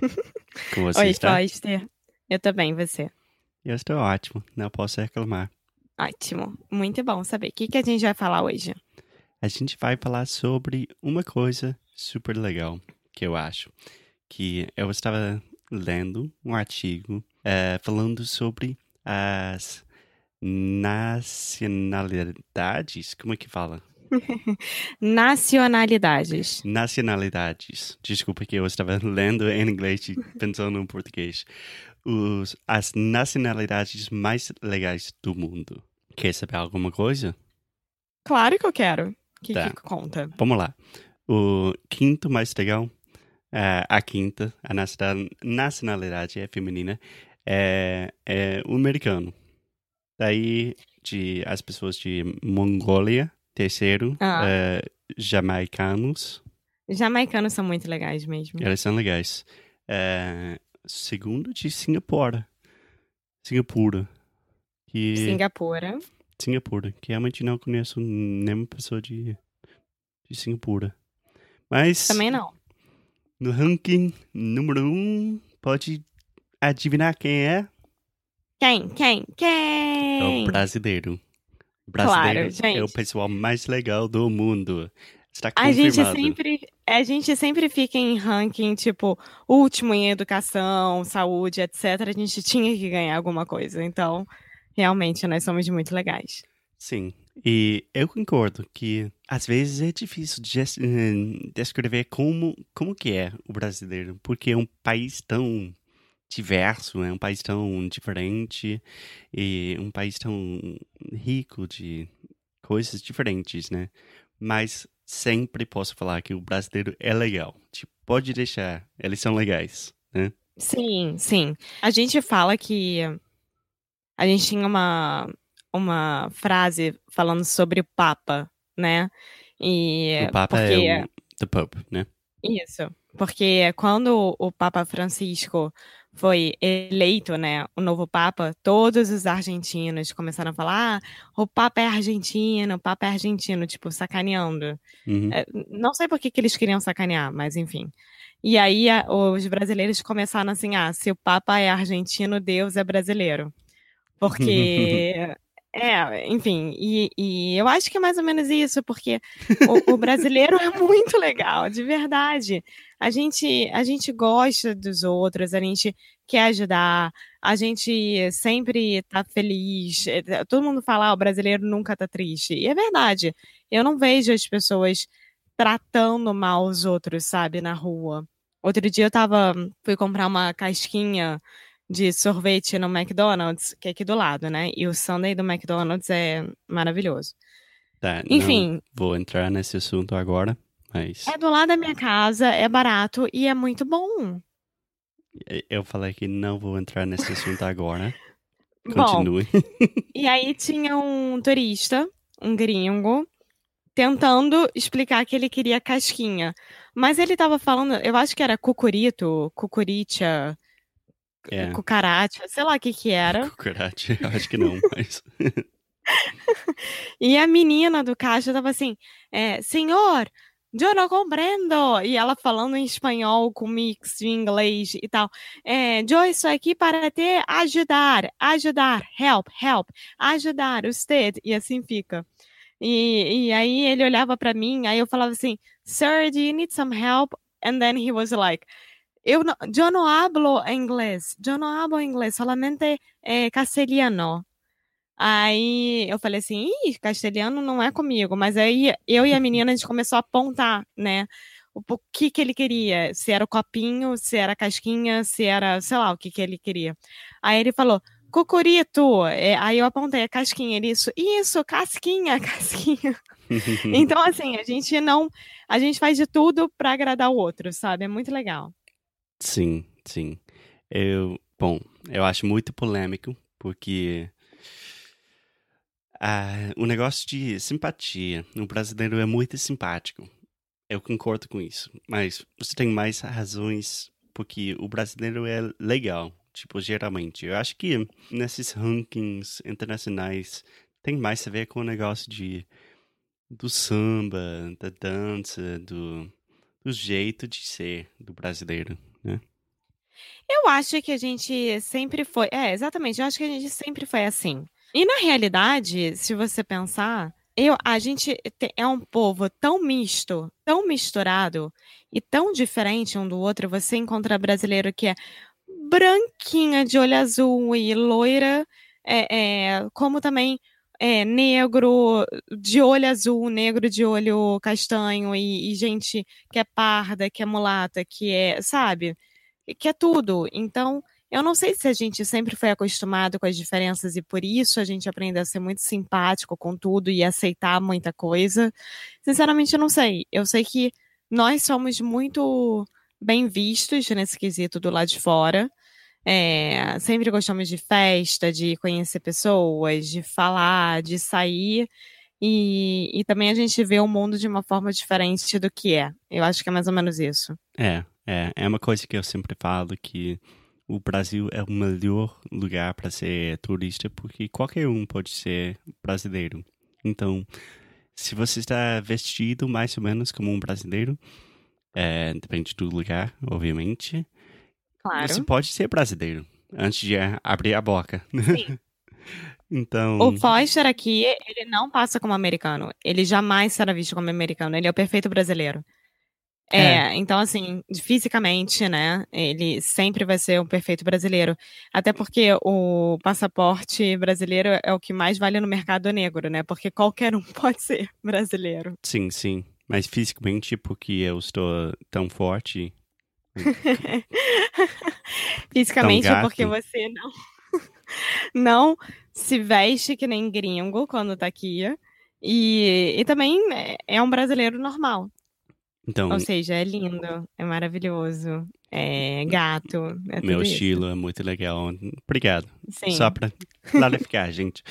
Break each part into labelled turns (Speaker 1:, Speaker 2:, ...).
Speaker 1: Como você
Speaker 2: Oi,
Speaker 1: está?
Speaker 2: Foster. Eu também, você.
Speaker 1: Eu estou ótimo, não posso reclamar.
Speaker 2: Ótimo. Muito bom saber. O que, que a gente vai falar hoje?
Speaker 1: A gente vai falar sobre uma coisa super legal que eu acho. Que eu estava lendo um artigo eh, falando sobre as nacionalidades. Como é que fala?
Speaker 2: Nacionalidades.
Speaker 1: Nacionalidades. Desculpa que eu estava lendo em inglês e pensando em português. Os, as nacionalidades mais legais do mundo. Quer saber alguma coisa?
Speaker 2: Claro que eu quero. O que,
Speaker 1: Tá.
Speaker 2: que conta?
Speaker 1: Vamos lá. O quinto mais legal, é, a quinta, a nacional- nacionalidade é feminina, é, é o americano. Daí, de, as pessoas de Mongólia, terceiro,
Speaker 2: Ah.
Speaker 1: é, jamaicanos,
Speaker 2: Jamaicanos são muito legais mesmo.
Speaker 1: eles são legais. É, segundo, de Singapura. Singapura. Que,
Speaker 2: Singapura.
Speaker 1: Singapura, que realmente não conheço nenhuma pessoa de, de Singapura. Mas
Speaker 2: Também não.
Speaker 1: no ranking número um, pode adivinhar quem é?
Speaker 2: Quem? Quem?
Speaker 1: É
Speaker 2: Quem?
Speaker 1: o brasileiro. Brasileiro
Speaker 2: Claro,
Speaker 1: é o
Speaker 2: gente.
Speaker 1: pessoal mais legal do mundo. Está
Speaker 2: A gente
Speaker 1: confirmado.
Speaker 2: sempre, a gente sempre fica em ranking, tipo, último em educação, saúde, etc. A gente tinha que ganhar alguma coisa. Então, realmente, nós somos muito legais.
Speaker 1: Sim. E eu concordo que às vezes é difícil de eh, descrever como, como que é o brasileiro, porque é um país tão diverso, é um país tão diferente e um país tão rico de coisas diferentes, né? Mas sempre posso falar que o brasileiro é legal. Tipo, pode deixar, eles são legais, né?
Speaker 2: Sim, sim. A gente fala que a gente tinha uma, uma frase falando sobre o Papa, né? E
Speaker 1: o Papa
Speaker 2: porque
Speaker 1: é o the Pope, né?
Speaker 2: Isso, porque quando o Papa Francisco foi eleito, né, o novo Papa, todos os argentinos começaram a falar: ah, o Papa é argentino, o Papa é argentino, tipo, sacaneando.
Speaker 1: Uhum.
Speaker 2: É, não sei por que, que eles queriam sacanear, mas enfim. E aí a- os brasileiros começaram assim: ah, se o Papa é argentino, Deus é brasileiro. Porque. É, enfim, e, e eu acho que é mais ou menos isso, porque o, o brasileiro é muito legal, de verdade. A gente, a gente gosta dos outros, a gente quer ajudar, a gente sempre tá feliz. É, Todo mundo fala, ah, o brasileiro nunca tá triste. E é verdade. Eu não vejo as pessoas tratando mal os outros, sabe, na rua. Outro dia eu tava, fui comprar uma casquinha de sorvete no McDonald's, que é aqui do lado, né? E o sundae do McDonald's é maravilhoso.
Speaker 1: Tá,
Speaker 2: Enfim,
Speaker 1: vou entrar nesse assunto agora, mas
Speaker 2: é do lado da minha casa, é barato e é muito bom.
Speaker 1: eu falei que não vou entrar nesse assunto agora.
Speaker 2: Bom,
Speaker 1: Continue.
Speaker 2: e aí tinha um turista, um gringo, tentando explicar que ele queria casquinha. Mas ele tava falando, eu acho que era cucurito, cucuricha,
Speaker 1: É.
Speaker 2: cucaracha, sei lá o que que era.
Speaker 1: Cucaracha, acho que não, mas.
Speaker 2: E a menina do caixa tava assim, é, senhor, eu não compreendo. E ela falando em espanhol com mix de inglês e tal. É, eu estou aqui para te ajudar, ajudar, help, help, ajudar usted. E assim fica. E, e aí ele olhava para mim, aí eu falava assim, sir, do you need some help? And then he was like, eu não, não hablo inglês, eu não hablo inglês, solamente eh, castelhano. Aí eu falei assim, ih, castelhano não é comigo. Mas aí eu e a menina, a gente começou a apontar, né? O que que ele queria. Se era o copinho, se era a casquinha, se era, sei lá, o que que ele queria. Aí ele falou, Cucurito. É, aí eu apontei a casquinha. Ele, isso, isso, casquinha, casquinha. então, assim, a gente não. A gente faz de tudo para agradar o outro, sabe? É muito legal.
Speaker 1: Sim, sim. Eu, bom, eu acho muito polêmico, porque ah, o negócio de simpatia. O brasileiro é muito simpático. Eu concordo com isso. Mas você tem mais razões porque o brasileiro é legal. Tipo, geralmente. Eu acho que nesses rankings internacionais tem mais a ver com o negócio de do samba, da dança, do, do jeito de ser do brasileiro, né?
Speaker 2: Eu acho que a gente sempre foi. É, exatamente. Eu acho que a gente sempre foi assim. E na realidade, se você pensar, eu, a gente é um povo tão misto, tão misturado e tão diferente um do outro. Você encontra brasileiro que é branquinha de olho azul e loira, é, é, como também é, negro de olho azul, negro de olho castanho e, e, gente que é parda, que é mulata, que é, sabe, que é tudo. Então, eu não sei se a gente sempre foi acostumado com as diferenças e por isso a gente aprende a ser muito simpático com tudo e aceitar muita coisa. Sinceramente, eu não sei. Eu sei que nós somos muito bem vistos nesse quesito do lado de fora. É, sempre gostamos de festa, de conhecer pessoas, de falar, de sair. E, e também a gente vê o mundo de uma forma diferente do que é. Eu acho que é mais ou menos isso.
Speaker 1: É, é, é uma coisa que eu sempre falo que o Brasil é o melhor lugar para ser turista porque qualquer um pode ser brasileiro. Então, se você está vestido mais ou menos como um brasileiro, é, depende do lugar, obviamente.
Speaker 2: Claro.
Speaker 1: Você pode ser brasileiro antes de abrir a boca.
Speaker 2: Sim.
Speaker 1: então.
Speaker 2: O Foster aqui, ele não passa como americano. Ele jamais será visto como americano. Ele é o perfeito brasileiro. É, é, então assim, fisicamente, né, ele sempre vai ser um perfeito brasileiro. Até porque o passaporte brasileiro é o que mais vale no mercado negro, né? Porque qualquer um pode ser brasileiro.
Speaker 1: Sim, sim. Mas fisicamente, porque eu estou tão forte.
Speaker 2: fisicamente, tão porque você não não se veste que nem gringo quando tá aqui. E, e também é, é um brasileiro normal.
Speaker 1: Então,
Speaker 2: Ou seja, é lindo, é maravilhoso, é gato. É
Speaker 1: meu
Speaker 2: isso.
Speaker 1: estilo é muito legal. Obrigado.
Speaker 2: Sim.
Speaker 1: Só para clarificar, gente.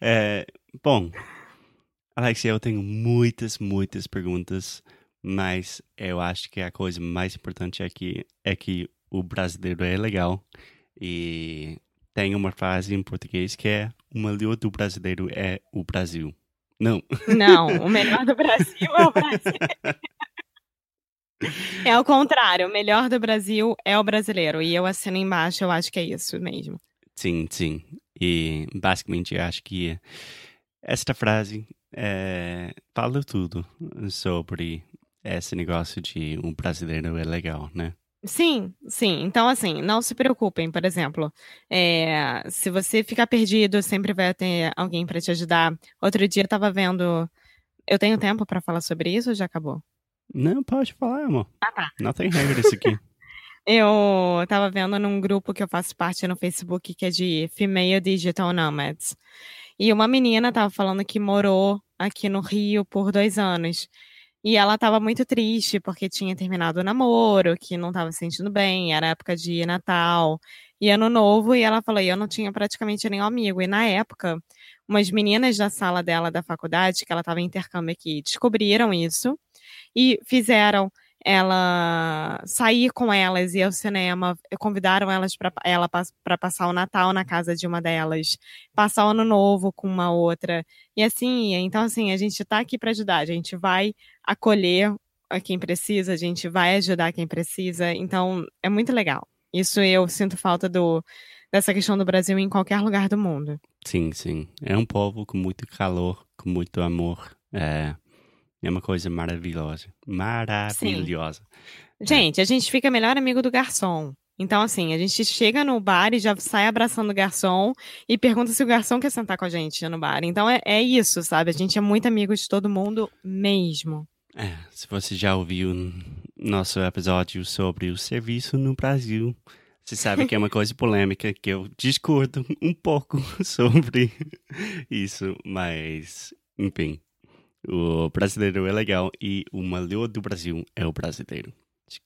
Speaker 1: É, bom, Alexia, eu tenho muitas, muitas perguntas, mas eu acho que a coisa mais importante aqui é que o brasileiro é legal e tem uma frase em português que é o melhor do brasileiro é o Brasil. Não.
Speaker 2: Não, o melhor do Brasil é o Brasil. É o contrário, o melhor do Brasil é o brasileiro. E eu assino embaixo, eu acho que é isso mesmo.
Speaker 1: Sim, sim. E basicamente eu acho que esta frase é, fala tudo sobre esse negócio de um brasileiro é legal, né?
Speaker 2: Sim, sim. Então, assim, não se preocupem, por exemplo, é, se você ficar perdido, sempre vai ter alguém para te ajudar. Outro dia eu tava vendo. Eu tenho tempo para falar sobre isso ou já acabou?
Speaker 1: Não, pode falar, amor.
Speaker 2: Ah, tá.
Speaker 1: Não tem regra isso aqui.
Speaker 2: eu tava vendo num grupo que eu faço parte no Facebook que é de Female Digital Nomads. E uma menina tava falando que morou aqui no Rio por dois anos. E ela tava muito triste porque tinha terminado o namoro, que não tava se sentindo bem, era época de Natal e Ano Novo, e ela falou: eu não tinha praticamente nenhum amigo. E na época, umas meninas da sala dela da faculdade, que ela tava em intercâmbio aqui, descobriram isso e fizeram ela sair com elas e ao cinema, convidaram elas para ela para passar o Natal na casa de uma delas, passar o Ano Novo com uma outra. E assim, então assim, a gente está aqui para ajudar, a gente vai acolher a quem precisa, a gente vai ajudar quem precisa. Então, é muito legal. Isso eu sinto falta do dessa questão do Brasil em qualquer lugar do mundo.
Speaker 1: Sim, sim. É um povo com muito calor, com muito amor. É, é uma coisa maravilhosa. Maravilhosa.
Speaker 2: Sim. Gente, a gente fica melhor amigo do garçom. Então, assim, a gente chega no bar e já sai abraçando o garçom e pergunta se o garçom quer sentar com a gente no bar. Então é, é isso, sabe? A gente é muito amigo de todo mundo mesmo.
Speaker 1: É, se você já ouviu nosso episódio sobre o serviço no Brasil, você sabe que é uma coisa polêmica, que eu discordo um pouco sobre isso, mas, enfim, o brasileiro é legal e o melhor do Brasil é o brasileiro.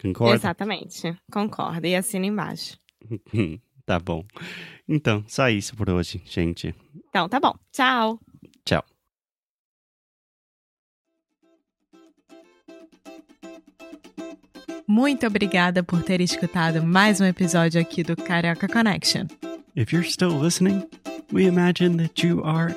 Speaker 1: Concorda?
Speaker 2: Exatamente, concordo. E assina embaixo.
Speaker 1: tá bom. Então, só isso por hoje, gente.
Speaker 2: Então, tá bom. Tchau.
Speaker 1: Tchau.
Speaker 2: Muito obrigada por ter escutado mais um episódio aqui do Carioca Connection.
Speaker 1: If you're still listening, we imagine that you are